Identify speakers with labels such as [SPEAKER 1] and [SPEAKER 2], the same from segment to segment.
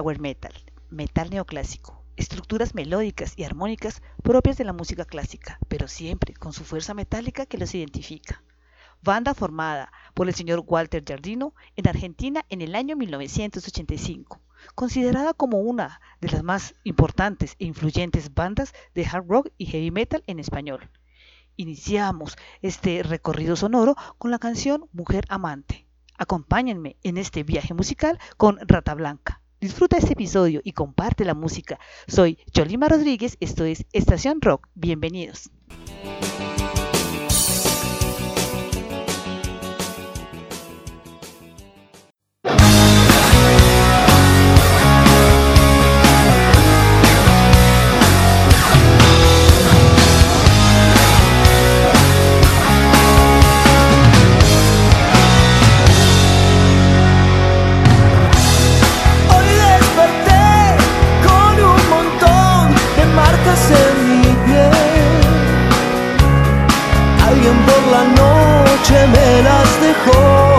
[SPEAKER 1] Power metal, metal neoclásico, estructuras melódicas y armónicas propias de la música clásica, pero siempre con su fuerza metálica que los identifica. Banda formada por el señor Walter Giardino en Argentina en el año 1985, considerada como una de las más importantes e influyentes bandas de hard rock y heavy metal en español. Iniciamos este recorrido sonoro con la canción Mujer Amante. Acompáñenme en este viaje musical con Rata Blanca. Disfruta este episodio y comparte la música. Soy Cholima Rodríguez, esto es Estación Rock. Bienvenidos.
[SPEAKER 2] Me las dejó.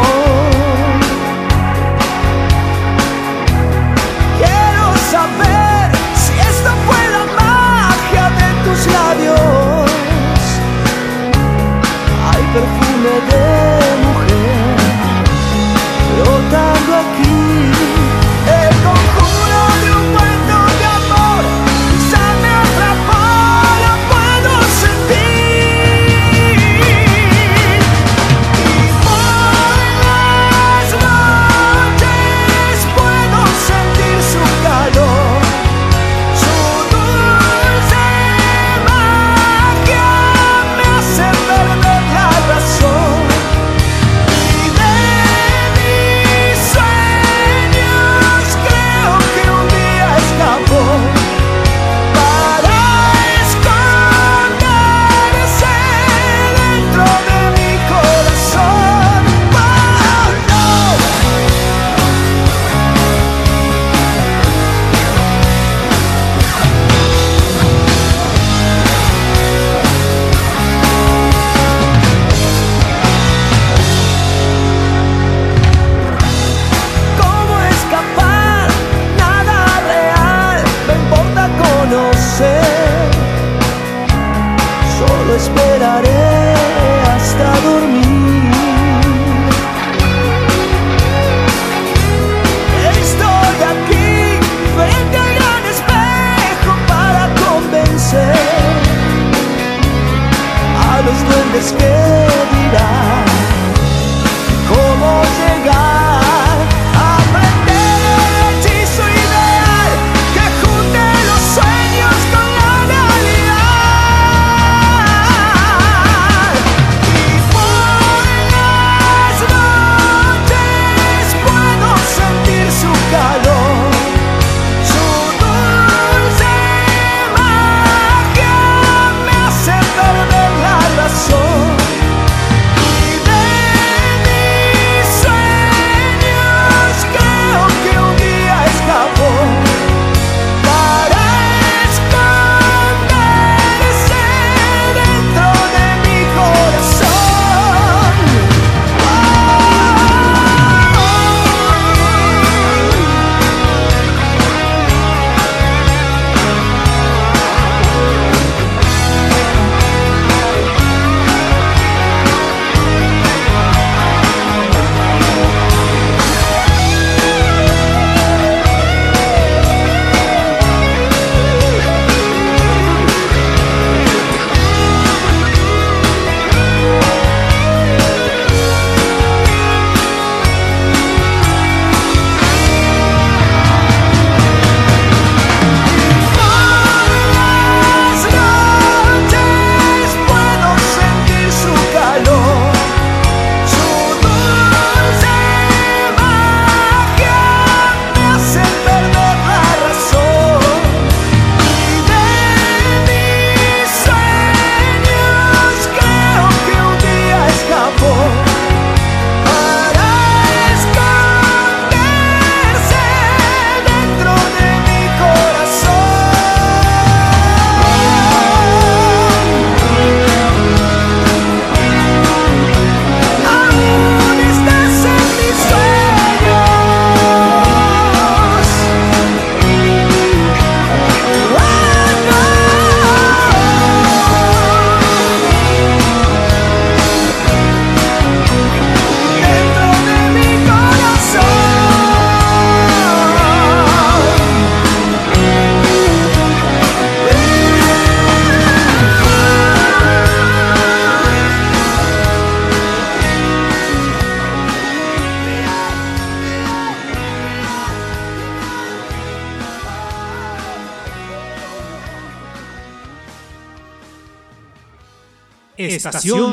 [SPEAKER 3] Estación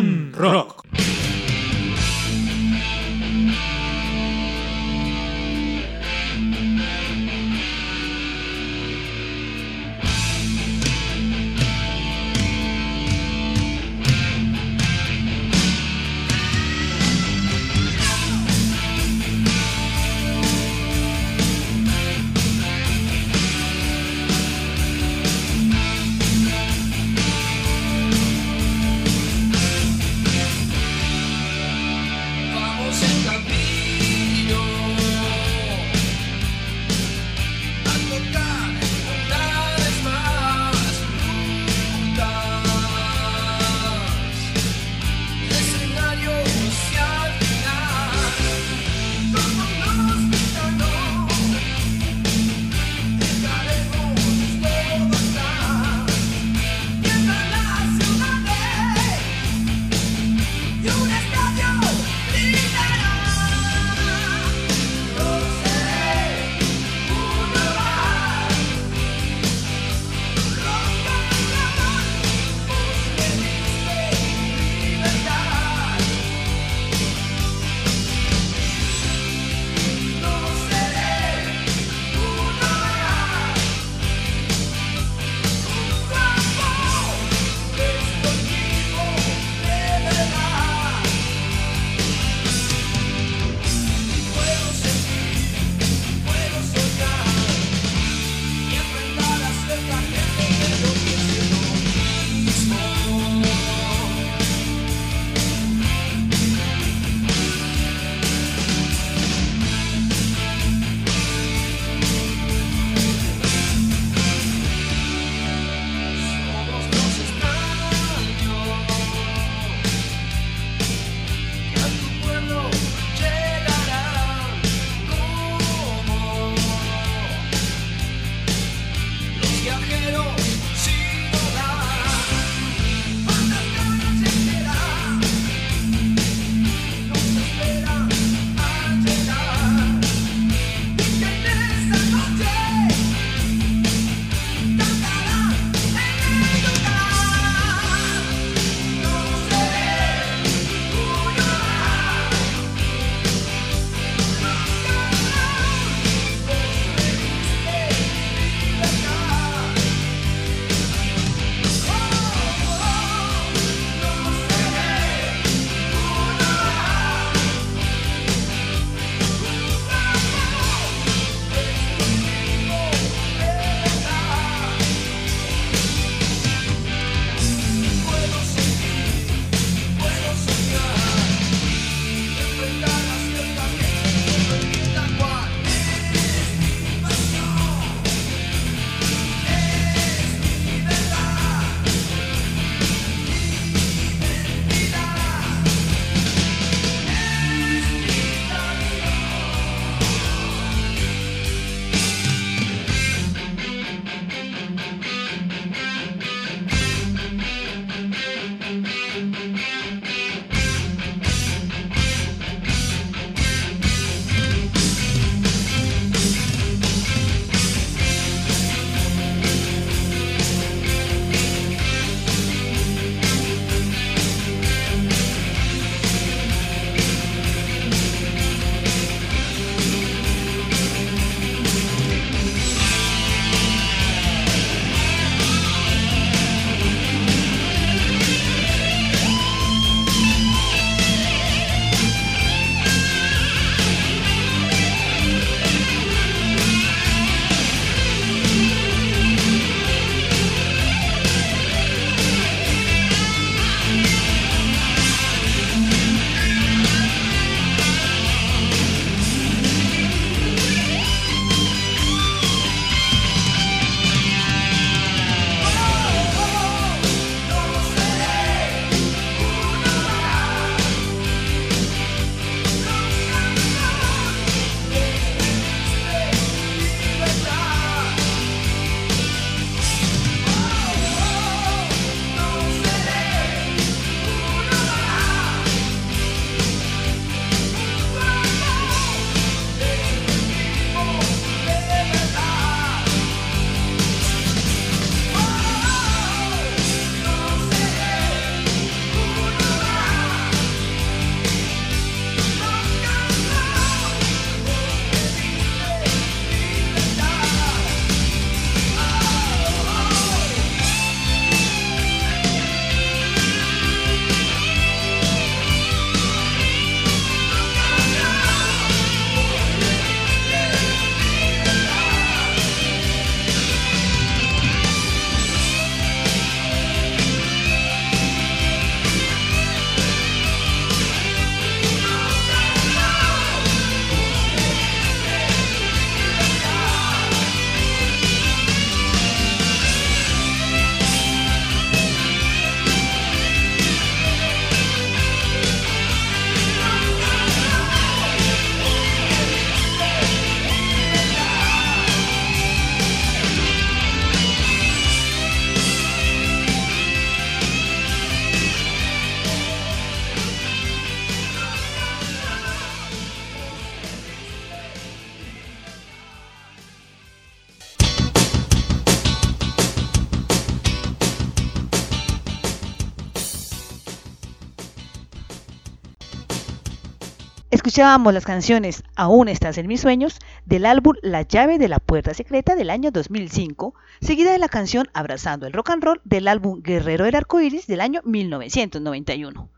[SPEAKER 1] Escuchábamos las canciones Aún estás en mis sueños del álbum La llave de la puerta secreta del año 2005, seguida de la canción Abrazando el rock and roll del álbum Guerrero del arco iris del año 1991.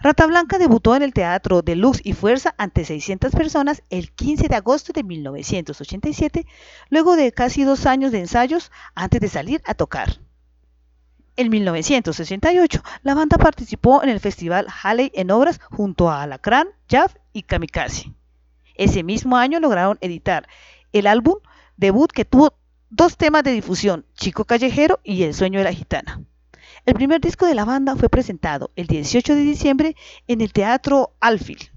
[SPEAKER 1] Rata Blanca debutó en el Teatro de Luz y Fuerza ante 600 personas el 15 de agosto de 1987, luego de casi dos años de ensayos antes de salir a tocar. En 1968, la banda participó en el festival Halley en obras junto a Alacrán, Jaff y Kamikaze. Ese mismo año lograron editar el álbum debut que tuvo dos temas de difusión, Chico Callejero y El sueño de la gitana. El primer disco de la banda fue presentado el 18 de diciembre en el Teatro Alfield.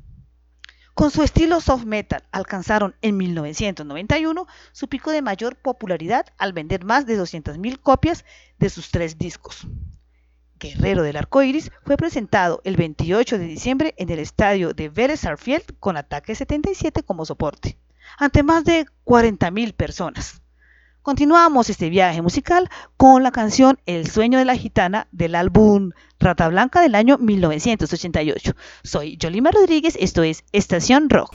[SPEAKER 1] Con su estilo soft metal alcanzaron en 1991 su pico de mayor popularidad al vender más de 200.000 copias de sus tres discos. Guerrero del Arco Iris fue presentado el 28 de diciembre en el estadio de Vélez Arfield con Ataque 77 como soporte, ante más de 40.000 personas. Continuamos este viaje musical con la canción El sueño de la gitana del álbum Rata Blanca del año 1988. Soy Yolima Rodríguez, esto es Estación Rock.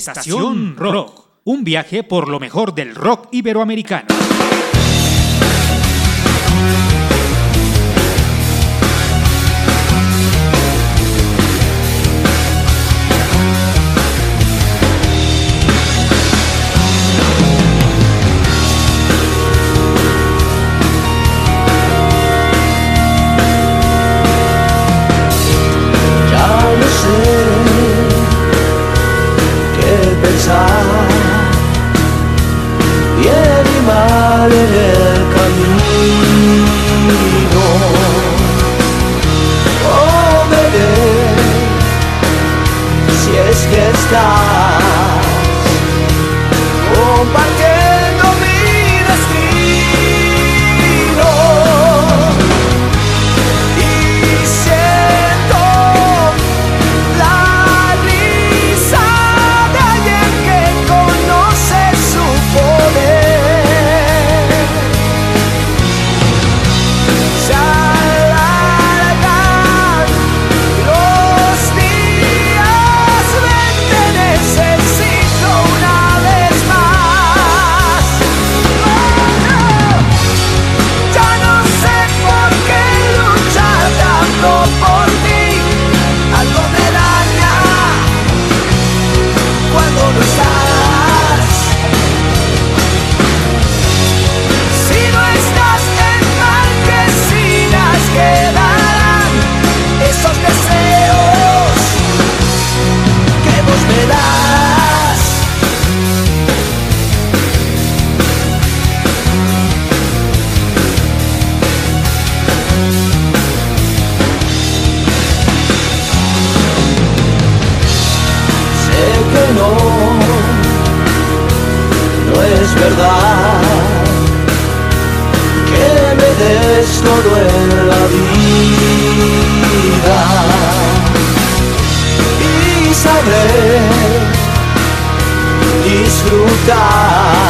[SPEAKER 3] Estación Rock, un viaje por lo mejor del rock iberoamericano.
[SPEAKER 2] Oh, si es que estás. desfrutar.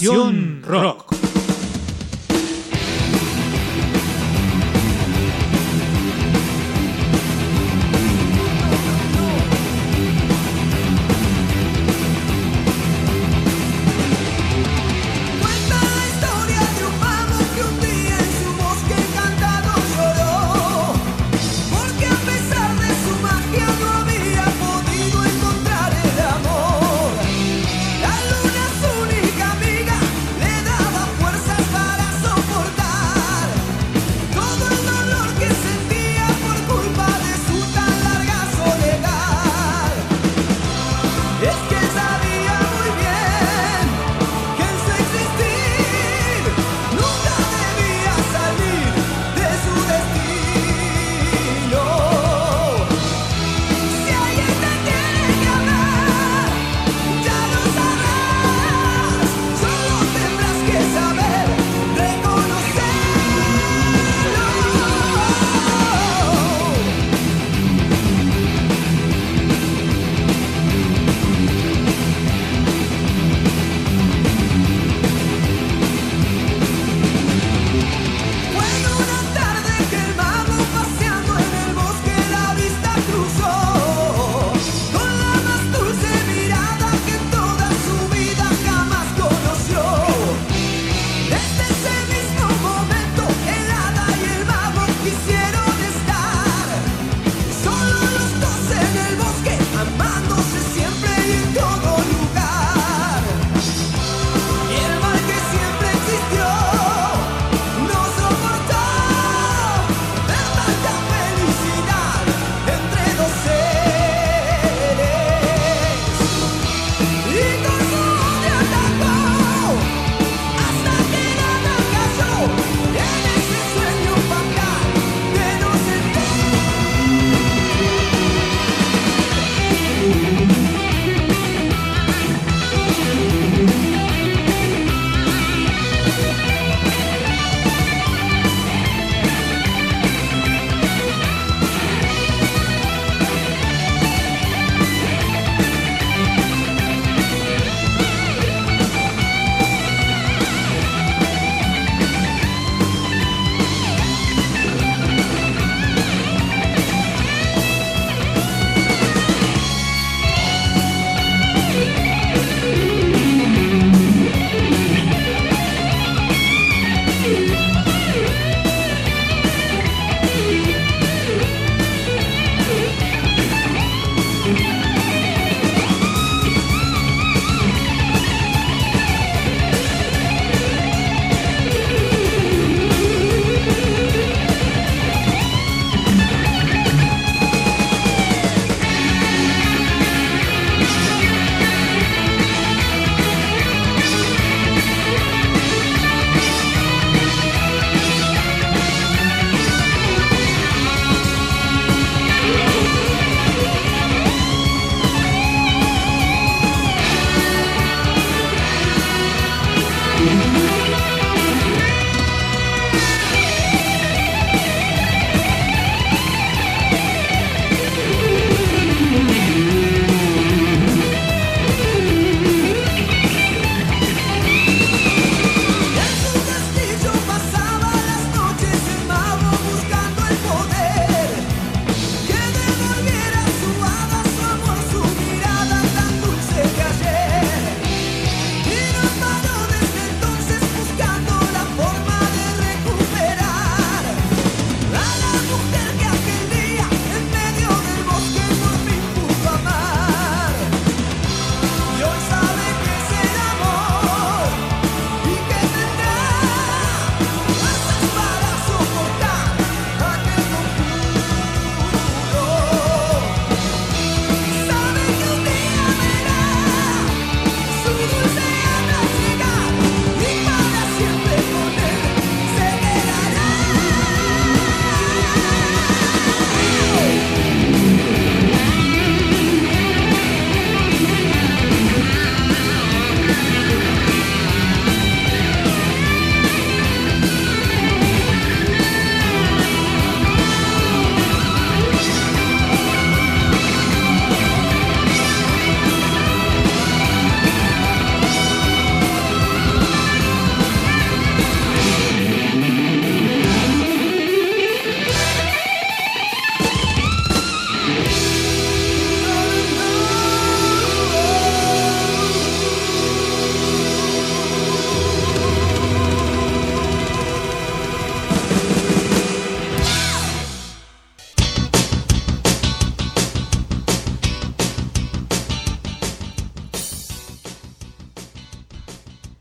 [SPEAKER 2] Estación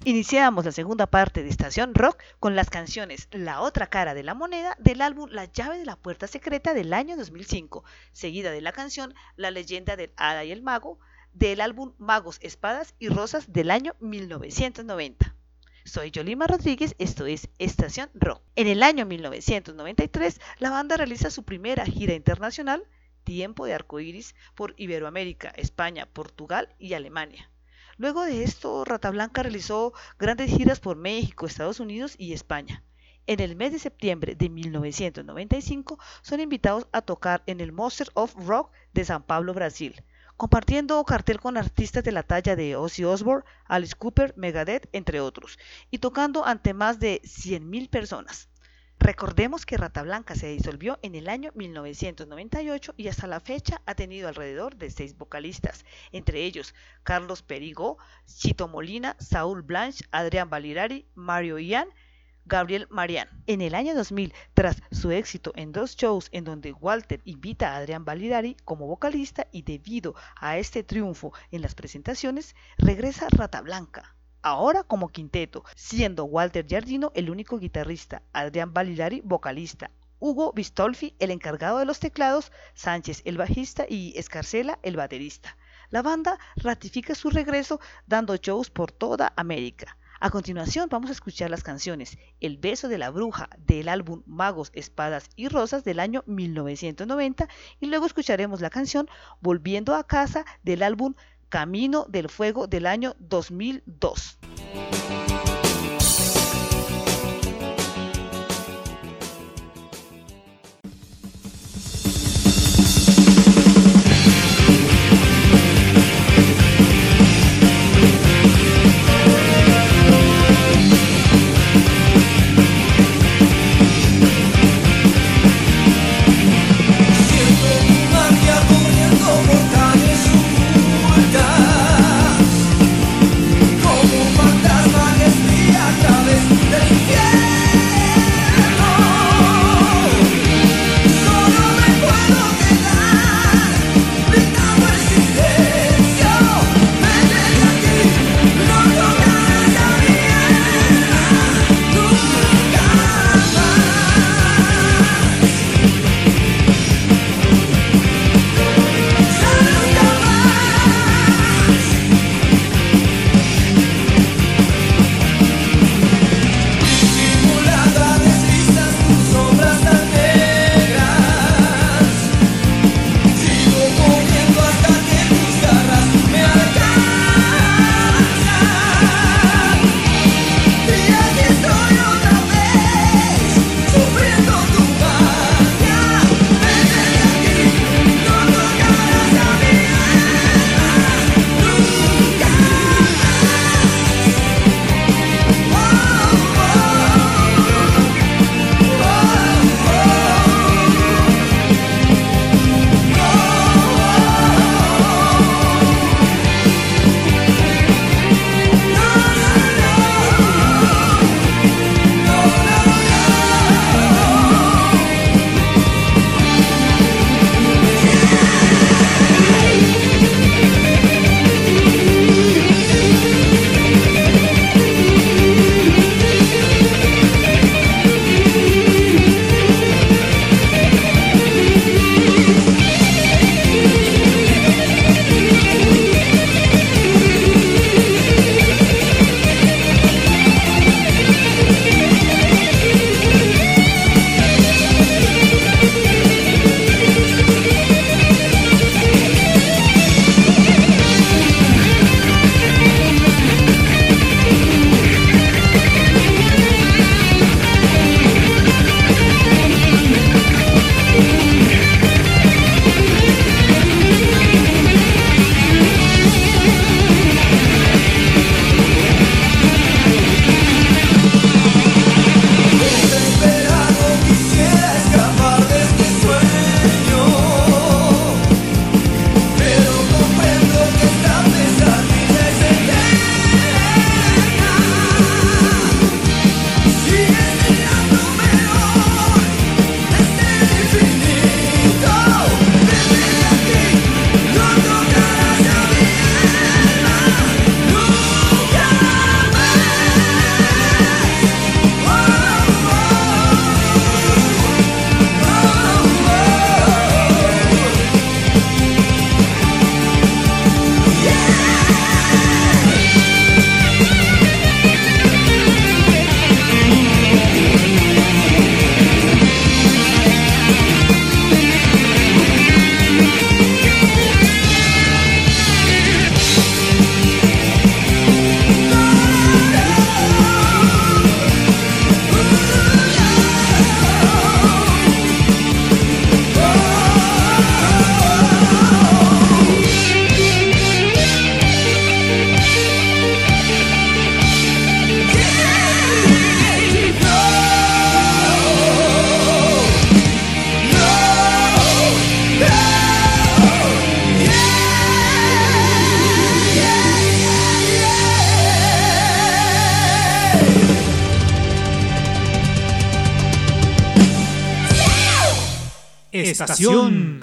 [SPEAKER 1] Iniciamos la segunda parte de Estación Rock con las canciones La otra cara de la moneda del álbum La llave de la puerta secreta del año 2005, seguida de la canción La leyenda del hada y el mago del álbum Magos, Espadas y Rosas del año 1990. Soy Yolima Rodríguez, esto es Estación Rock. En el año 1993, la banda realiza su primera gira internacional, Tiempo de Arcoíris, por Iberoamérica, España, Portugal y Alemania. Luego de esto, Rata Blanca realizó grandes giras por México, Estados Unidos y España. En el mes de septiembre de 1995 son invitados a tocar en el Monster of Rock de San Pablo, Brasil, compartiendo cartel con artistas de la talla de Ozzy Osbourne, Alice Cooper, Megadeth, entre otros, y tocando ante más de 100.000 personas. Recordemos que Rata Blanca se disolvió en el año 1998 y hasta la fecha ha tenido alrededor de seis vocalistas, entre ellos Carlos Perigo, Chito Molina, Saúl Blanche, Adrián Valirari, Mario Ian, Gabriel Marián. En el año 2000, tras su éxito en dos shows en donde Walter invita a Adrián Valirari como vocalista y debido a este triunfo en las presentaciones, regresa Rata Blanca ahora como quinteto, siendo Walter Giardino el único guitarrista, Adrián Validari vocalista, Hugo Bistolfi el encargado de los teclados, Sánchez el bajista y Escarcela el baterista. La banda ratifica su regreso dando shows por toda América. A continuación vamos a escuchar las canciones El beso de la bruja del álbum Magos, Espadas y Rosas del año 1990 y luego escucharemos la canción Volviendo a casa del álbum Camino del Fuego del año 2002.
[SPEAKER 2] Estación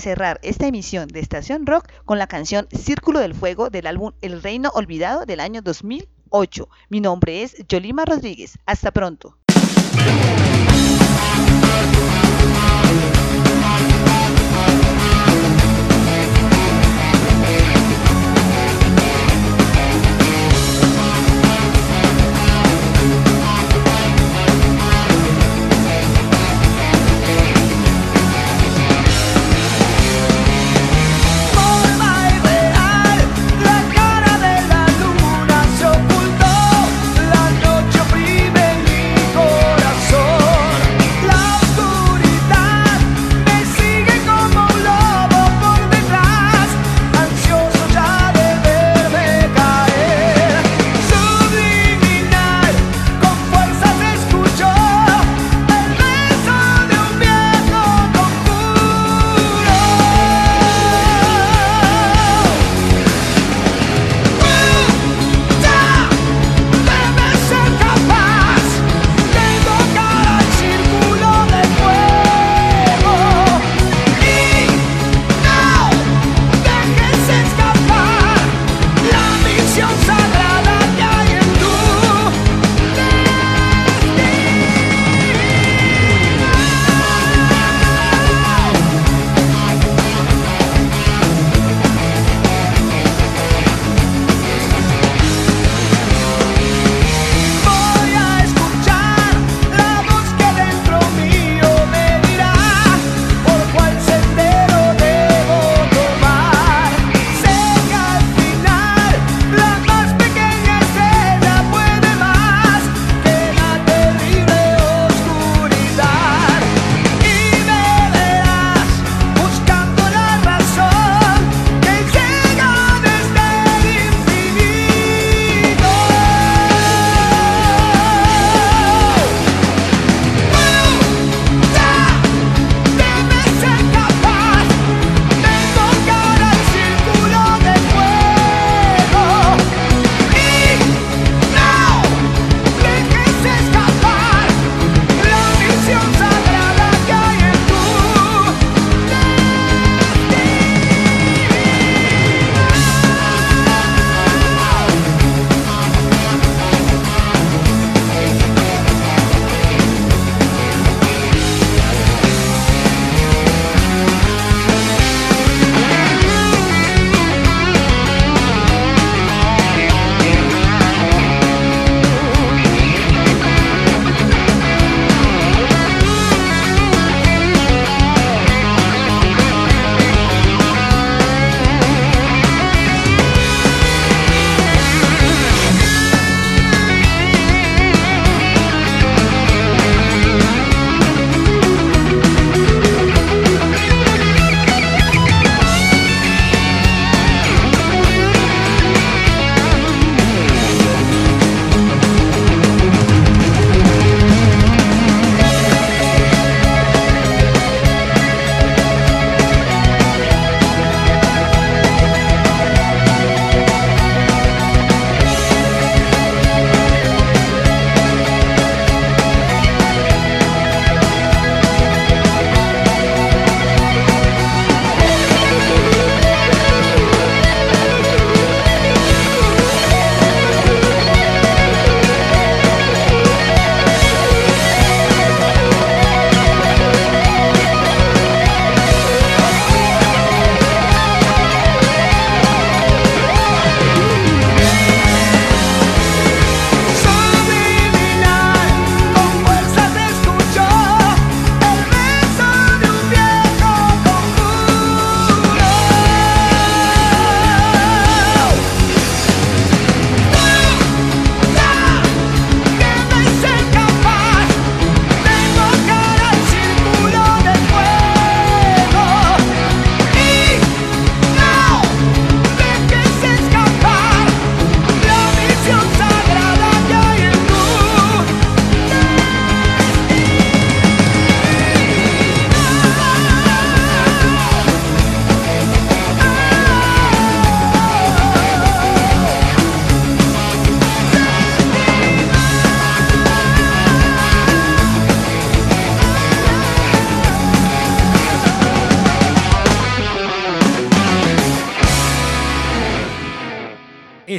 [SPEAKER 2] cerrar esta emisión de Estación Rock con la canción Círculo del Fuego del álbum El Reino Olvidado del año 2008. Mi nombre es Yolima Rodríguez. Hasta pronto.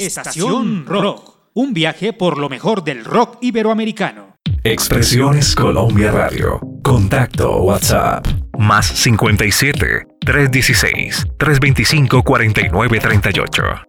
[SPEAKER 3] Estación Rock. Un viaje por lo mejor del rock iberoamericano.
[SPEAKER 4] Expresiones Colombia Radio. Contacto WhatsApp. Más 57 316 325 4938.